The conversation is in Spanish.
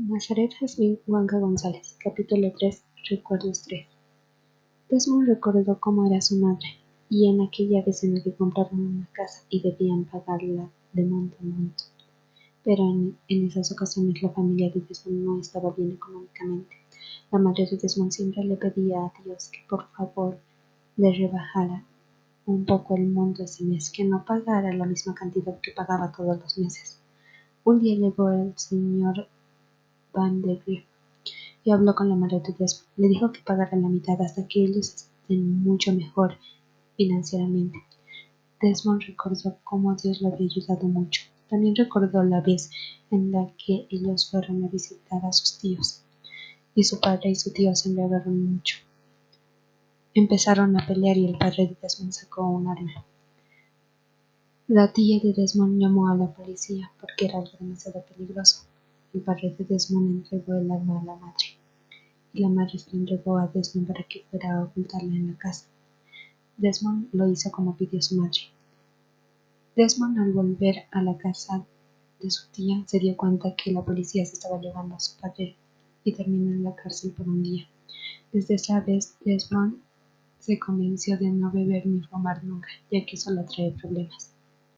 Nazaret Jazmín Huanca González, capítulo 3, Recuerdos 3. Desmond recordó cómo era su madre, y en aquella vez en la que compraron una casa y debían pagarla de monto a monto. Pero en, esas ocasiones la familia de Desmond no estaba bien económicamente. La madre de Desmond siempre le pedía a Dios que por favor le rebajara un poco el monto ese mes, que no pagara la misma cantidad que pagaba todos los meses. Un día llegó el señor Y habló con la madre de Desmond. Le dijo que pagara la mitad hasta que ellos estén mucho mejor financieramente. Desmond recordó cómo Dios lo había ayudado mucho. También recordó la vez en la que ellos fueron a visitar a sus tíos, y su padre y su tío se embrearon mucho. Empezaron a pelear y el padre de Desmond sacó un arma. La tía de Desmond llamó a la policía porque era algo demasiado peligroso. El padre de Desmond entregó el arma a la madre, y la madre se lo entregó a Desmond para que fuera a ocultarla en la casa. Desmond lo hizo como pidió su madre. Desmond al volver a la casa de su tía se dio cuenta que la policía se estaba llevando a su padre y terminó en la cárcel por un día. Desde esa vez Desmond se convenció de no beber ni fumar nunca, ya que eso le trae problemas.